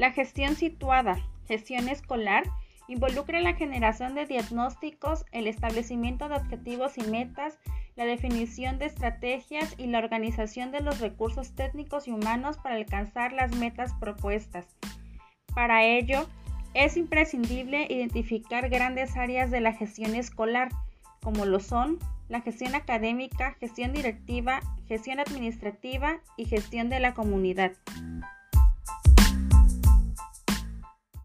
La gestión situada, gestión escolar, involucra la generación de diagnósticos, el establecimiento de objetivos y metas, la definición de estrategias y la organización de los recursos técnicos y humanos para alcanzar las metas propuestas. Para ello, es imprescindible identificar grandes áreas de la gestión escolar, como lo son la gestión académica, gestión directiva, gestión administrativa y gestión de la comunidad.